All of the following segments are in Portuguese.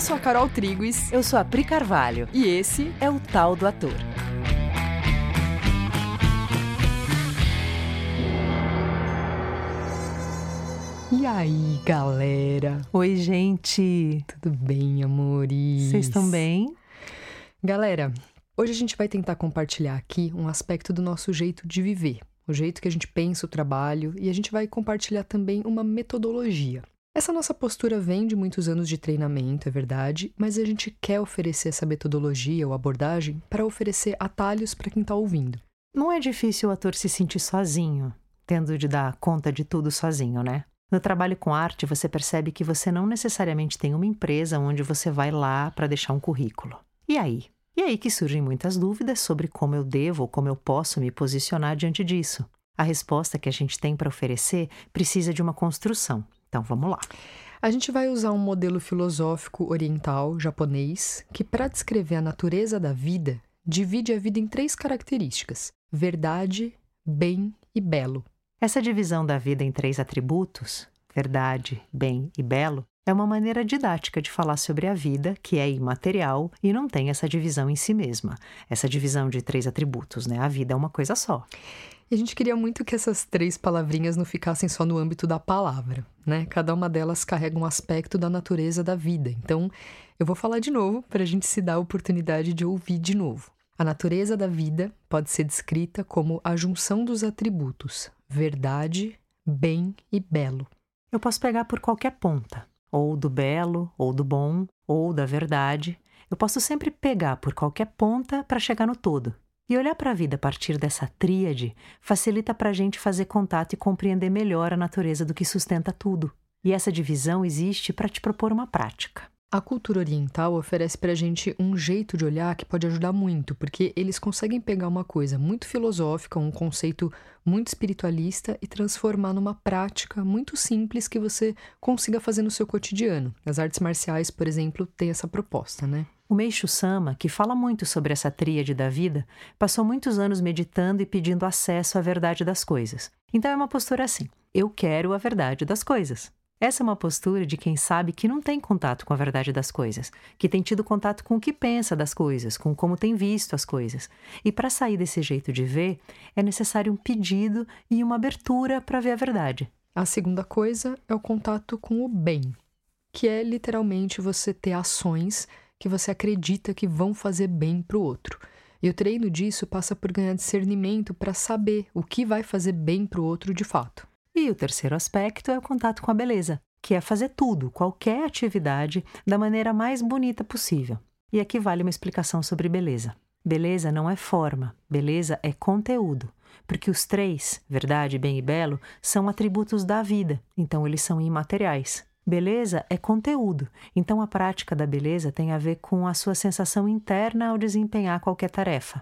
Eu sou a Carol Triguis. Eu sou a Pri Carvalho. E esse é o Tal do Ator. E aí, galera? Oi, gente. Tudo bem, amores? Vocês estão bem? Galera, hoje a gente vai tentar compartilhar aqui um aspecto do nosso jeito de viver, o jeito que a gente pensa o trabalho e a gente vai compartilhar também uma metodologia. Essa nossa postura vem de muitos anos de treinamento, é verdade, mas a gente quer oferecer essa metodologia ou abordagem para oferecer atalhos para quem está ouvindo. Não é difícil o ator se sentir sozinho, tendo de dar conta de tudo sozinho, né? No trabalho com arte, você percebe que você não necessariamente tem uma empresa onde você vai lá para deixar um currículo. E aí? E aí que surgem muitas dúvidas sobre como eu devo ou como eu posso me posicionar diante disso. A resposta que a gente tem para oferecer precisa de uma construção. Então vamos lá. A gente vai usar um modelo filosófico oriental japonês que, para descrever a natureza da vida, divide a vida em três características: verdade, bem e belo. Essa divisão da vida em três atributos, verdade, bem e belo, é uma maneira didática de falar sobre a vida, que é imaterial e não tem essa divisão em si mesma. Essa divisão de três atributos, né? A vida é uma coisa só. E a gente queria muito que essas três palavrinhas não ficassem só no âmbito da palavra, né? Cada uma delas carrega um aspecto da natureza da vida. Então, eu vou falar de novo para a gente se dar a oportunidade de ouvir de novo. A natureza da vida pode ser descrita como a junção dos atributos verdade, bem e belo. Eu posso pegar por qualquer ponta, ou do belo, ou do bom, ou da verdade. Eu posso sempre pegar por qualquer ponta para chegar no todo. E olhar para a vida a partir dessa tríade facilita para a gente fazer contato e compreender melhor a natureza do que sustenta tudo. E essa divisão existe para te propor uma prática. A cultura oriental oferece para a gente um jeito de olhar que pode ajudar muito, porque eles conseguem pegar uma coisa muito filosófica, um conceito muito espiritualista e transformar numa prática muito simples que você consiga fazer no seu cotidiano. As artes marciais, por exemplo, têm essa proposta, né? O Meixo Sama, que fala muito sobre essa tríade da vida, passou muitos anos meditando e pedindo acesso à verdade das coisas. Então é uma postura assim: eu quero a verdade das coisas. Essa é uma postura de quem sabe que não tem contato com a verdade das coisas, que tem tido contato com o que pensa das coisas, com como tem visto as coisas. E para sair desse jeito de ver, é necessário um pedido e uma abertura para ver a verdade. A segunda coisa é o contato com o bem, que é literalmente você ter ações que você acredita que vão fazer bem para o outro. E o treino disso passa por ganhar discernimento para saber o que vai fazer bem para o outro de fato. E o terceiro aspecto é o contato com a beleza, que é fazer tudo, qualquer atividade, da maneira mais bonita possível. E aqui vale uma explicação sobre beleza. Beleza não é forma, beleza é conteúdo. Porque os três, verdade, bem e belo, são atributos da vida, então eles são imateriais. Beleza é conteúdo, então a prática da beleza tem a ver com a sua sensação interna ao desempenhar qualquer tarefa.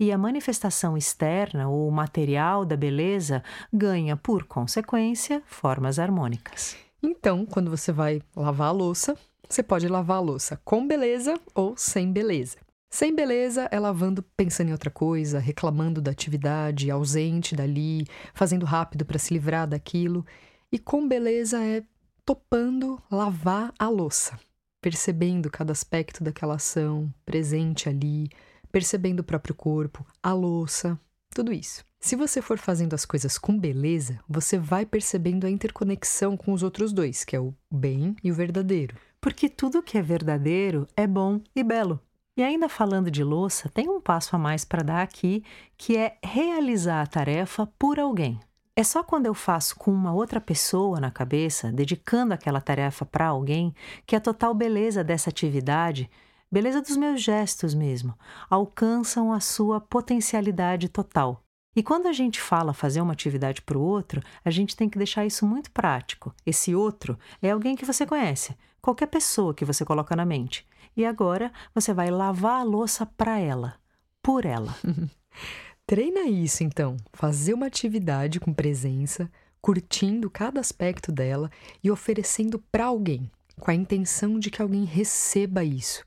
E a manifestação externa, ou material da beleza, ganha, por consequência, formas harmônicas. Então, quando você vai lavar a louça, você pode lavar a louça com beleza ou sem beleza. Sem beleza é lavando pensando em outra coisa, reclamando da atividade, ausente dali, fazendo rápido para se livrar daquilo. E com beleza é topando lavar a louça, percebendo cada aspecto daquela ação, presente ali, percebendo o próprio corpo, a louça, tudo isso. Se você for fazendo as coisas com beleza, você vai percebendo a interconexão com os outros dois, que é o bem e o verdadeiro. Porque tudo que é verdadeiro é bom e belo. E ainda falando de louça, tem um passo a mais para dar aqui, que é realizar a tarefa por alguém. É só quando eu faço com uma outra pessoa na cabeça, dedicando aquela tarefa para alguém, que a total beleza dessa atividade, beleza dos meus gestos mesmo, alcançam a sua potencialidade total. E quando a gente fala fazer uma atividade para o outro, a gente tem que deixar isso muito prático. Esse outro é alguém que você conhece, qualquer pessoa que você coloca na mente. E agora você vai lavar a louça para ela, por ela. Treina isso então, fazer uma atividade com presença, curtindo cada aspecto dela e oferecendo para alguém, com a intenção de que alguém receba isso.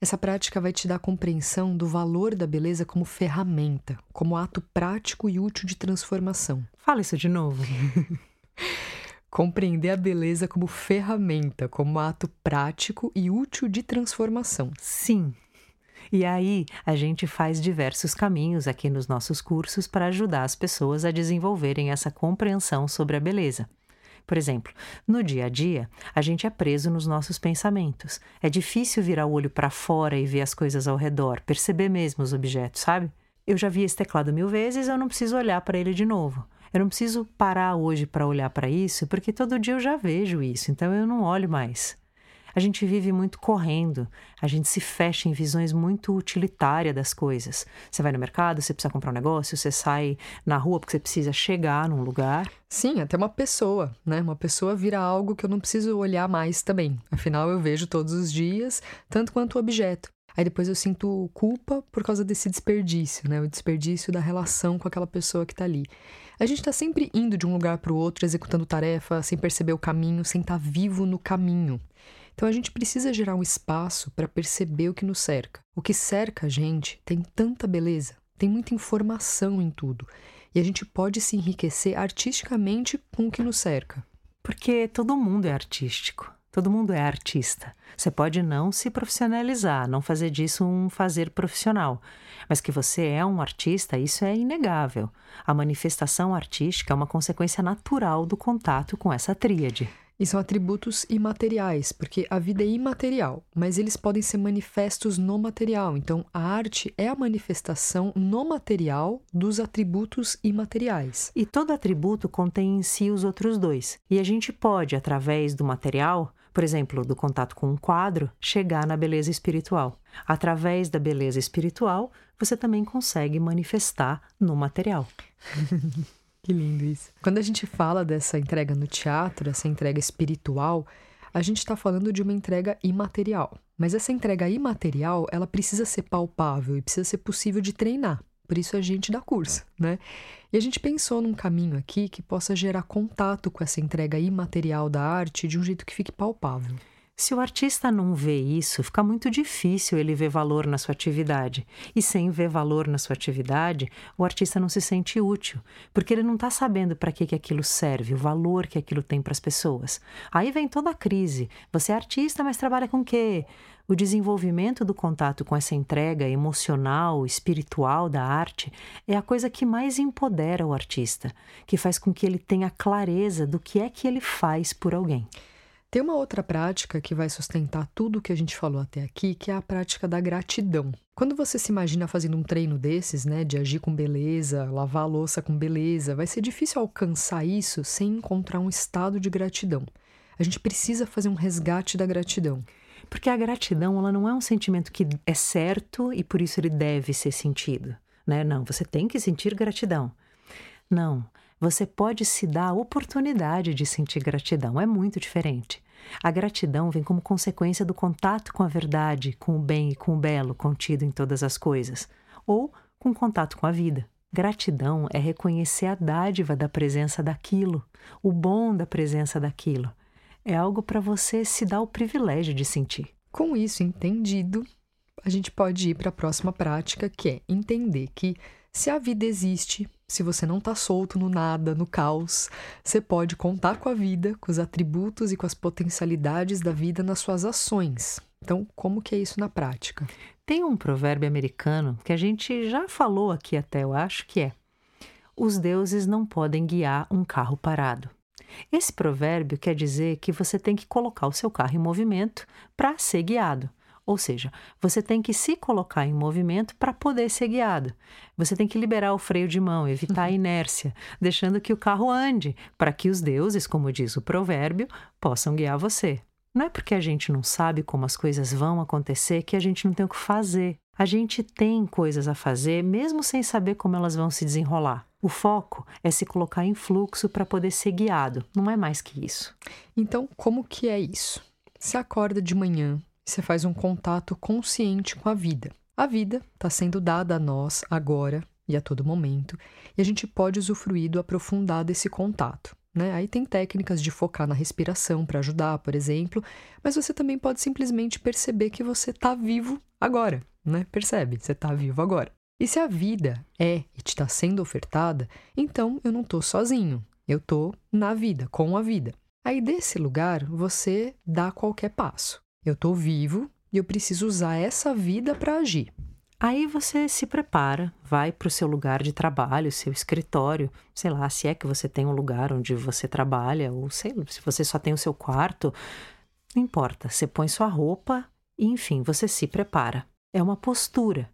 Essa prática vai te dar compreensão do valor da beleza como ferramenta, como ato prático e útil de transformação. Fala isso de novo. compreender a beleza como ferramenta, como ato prático e útil de transformação. Sim. E aí, a gente faz diversos caminhos aqui nos nossos cursos para ajudar as pessoas a desenvolverem essa compreensão sobre a beleza. Por exemplo, no dia a dia, a gente é preso nos nossos pensamentos. É difícil virar o olho para fora e ver as coisas ao redor, perceber mesmo os objetos, sabe? Eu já vi esse teclado mil vezes, eu não preciso olhar para ele de novo. Eu não preciso parar hoje para olhar para isso, porque todo dia eu já vejo isso, então eu não olho mais. A gente vive muito correndo, a gente se fecha em visões muito utilitárias das coisas. Você vai no mercado, você precisa comprar um negócio, você sai na rua porque você precisa chegar num lugar. Sim, até uma pessoa, né? Uma pessoa vira algo que eu não preciso olhar mais também. Afinal, eu vejo todos os dias, tanto quanto o objeto. Aí depois eu sinto culpa por causa desse desperdício, né? O desperdício da relação com aquela pessoa que está ali. A gente está sempre indo de um lugar para o outro, executando tarefa, sem perceber o caminho, sem estar tá vivo no caminho. Então a gente precisa gerar um espaço para perceber o que nos cerca. O que cerca a gente tem tanta beleza, tem muita informação em tudo. E a gente pode se enriquecer artisticamente com o que nos cerca. Porque todo mundo é artístico. Todo mundo é artista. Você pode não se profissionalizar, não fazer disso um fazer profissional, mas que você é um artista, isso é inegável. A manifestação artística é uma consequência natural do contato com essa tríade. E são atributos imateriais, porque a vida é imaterial, mas eles podem ser manifestos no material. Então, a arte é a manifestação no material dos atributos imateriais. E todo atributo contém em si os outros dois. E a gente pode, através do material, por exemplo, do contato com um quadro, chegar na beleza espiritual. Através da beleza espiritual, você também consegue manifestar no material. Que lindo isso. Quando a gente fala dessa entrega no teatro, essa entrega espiritual, a gente está falando de uma entrega imaterial. Mas essa entrega imaterial, ela precisa ser palpável e precisa ser possível de treinar. Por isso a gente dá curso, né? E a gente pensou num caminho aqui que possa gerar contato com essa entrega imaterial da arte de um jeito que fique palpável. Se o artista não vê isso, fica muito difícil ele ver valor na sua atividade. E sem ver valor na sua atividade, o artista não se sente útil, porque ele não está sabendo para que, que aquilo serve, o valor que aquilo tem para as pessoas. Aí vem toda a crise. Você é artista, mas trabalha com quê? O desenvolvimento do contato com essa entrega emocional, espiritual da arte é a coisa que mais empodera o artista, que faz com que ele tenha clareza do que é que ele faz por alguém. Tem uma outra prática que vai sustentar tudo o que a gente falou até aqui, que é a prática da gratidão. Quando você se imagina fazendo um treino desses, né, de agir com beleza, lavar a louça com beleza, vai ser difícil alcançar isso sem encontrar um estado de gratidão. A gente precisa fazer um resgate da gratidão. Porque a gratidão, ela não é um sentimento que é certo e por isso ele deve ser sentido, né? Não, você tem que sentir gratidão. Não, você pode se dar a oportunidade de sentir gratidão. É muito diferente. A gratidão vem como consequência do contato com a verdade, com o bem e com o belo contido em todas as coisas, ou com contato com a vida. Gratidão é reconhecer a dádiva da presença daquilo, o bom da presença daquilo. É algo para você se dar o privilégio de sentir. Com isso entendido, a gente pode ir para a próxima prática, que é entender que se a vida existe, se você não está solto no nada, no caos, você pode contar com a vida, com os atributos e com as potencialidades da vida nas suas ações. Então, como que é isso na prática? Tem um provérbio americano que a gente já falou aqui até, eu acho que é: os deuses não podem guiar um carro parado. Esse provérbio quer dizer que você tem que colocar o seu carro em movimento para ser guiado. Ou seja, você tem que se colocar em movimento para poder ser guiado. Você tem que liberar o freio de mão, evitar a inércia, deixando que o carro ande, para que os deuses, como diz o provérbio, possam guiar você. Não é porque a gente não sabe como as coisas vão acontecer que a gente não tem o que fazer. A gente tem coisas a fazer mesmo sem saber como elas vão se desenrolar. O foco é se colocar em fluxo para poder ser guiado, não é mais que isso. Então, como que é isso? Se acorda de manhã, você faz um contato consciente com a vida. A vida está sendo dada a nós agora e a todo momento, e a gente pode usufruir do aprofundar desse contato. Né? Aí tem técnicas de focar na respiração para ajudar, por exemplo, mas você também pode simplesmente perceber que você está vivo agora, né? Percebe? Você está vivo agora. E se a vida é e te está sendo ofertada, então eu não estou sozinho. Eu estou na vida, com a vida. Aí desse lugar você dá qualquer passo. Eu estou vivo e eu preciso usar essa vida para agir. Aí você se prepara, vai para o seu lugar de trabalho, seu escritório, sei lá, se é que você tem um lugar onde você trabalha, ou sei lá, se você só tem o seu quarto, não importa, você põe sua roupa e, enfim, você se prepara. É uma postura.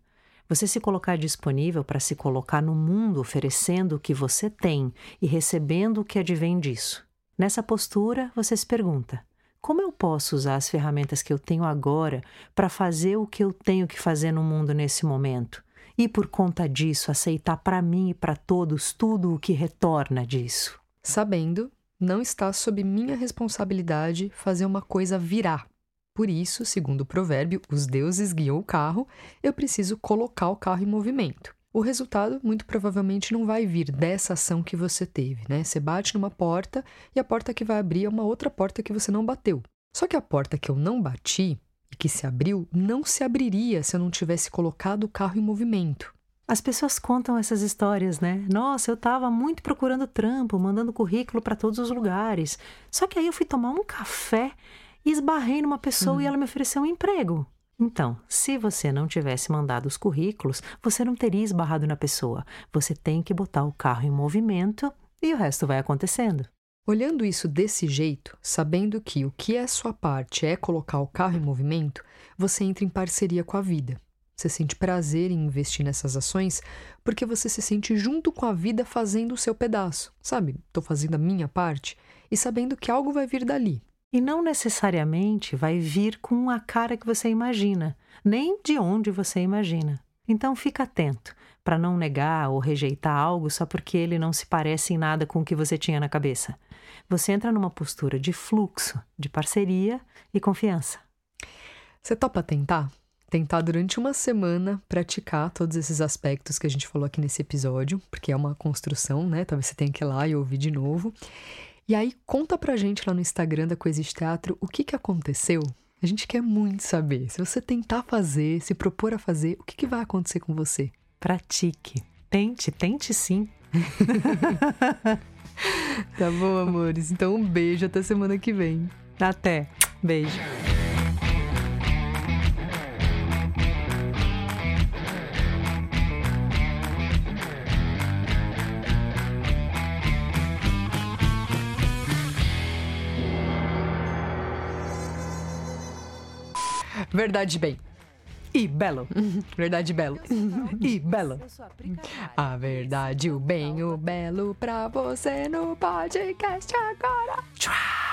Você se colocar disponível para se colocar no mundo oferecendo o que você tem e recebendo o que advém disso. Nessa postura, você se pergunta: como eu posso usar as ferramentas que eu tenho agora para fazer o que eu tenho que fazer no mundo nesse momento? E por conta disso, aceitar para mim e para todos tudo o que retorna disso. Sabendo, não está sob minha responsabilidade fazer uma coisa virar. Por isso, segundo o provérbio, os deuses guiam o carro, eu preciso colocar o carro em movimento. O resultado muito provavelmente não vai vir dessa ação que você teve, né? Você bate numa porta e a porta que vai abrir é uma outra porta que você não bateu. Só que a porta que eu não bati e que se abriu não se abriria se eu não tivesse colocado o carro em movimento. As pessoas contam essas histórias, né? Nossa, eu estava muito procurando trampo, mandando currículo para todos os lugares. Só que aí eu fui tomar um café e esbarrei numa pessoa e uhum. ela me ofereceu um emprego. Então, se você não tivesse mandado os currículos, você não teria esbarrado na pessoa. Você tem que botar o carro em movimento e o resto vai acontecendo. Olhando isso desse jeito, sabendo que o que é sua parte é colocar o carro em movimento, você entra em parceria com a vida. Você sente prazer em investir nessas ações porque você se sente junto com a vida fazendo o seu pedaço. Sabe, estou fazendo a minha parte e sabendo que algo vai vir dali, e não necessariamente vai vir com a cara que você imagina, nem de onde você imagina. Então fica atento para não negar ou rejeitar algo só porque ele não se parece em nada com o que você tinha na cabeça. Você entra numa postura de fluxo, de parceria e confiança. Você topa tentar? Tentar durante uma semana praticar todos esses aspectos que a gente falou aqui nesse episódio, porque é uma construção, né? Talvez você tenha que ir lá e ouvir de novo. E aí, conta pra gente lá no Instagram da Coexiste Teatro o que, que aconteceu. A gente quer muito saber. Se você tentar fazer, se propor a fazer, o que, que vai acontecer com você? Pratique. Tente, tente sim. tá bom, amores. Então, um beijo. Até semana que vem. Até. Beijo. Verdade bem. E belo. Verdade belo. E belo. A verdade, o bem, o belo pra você no podcast agora. Tchau.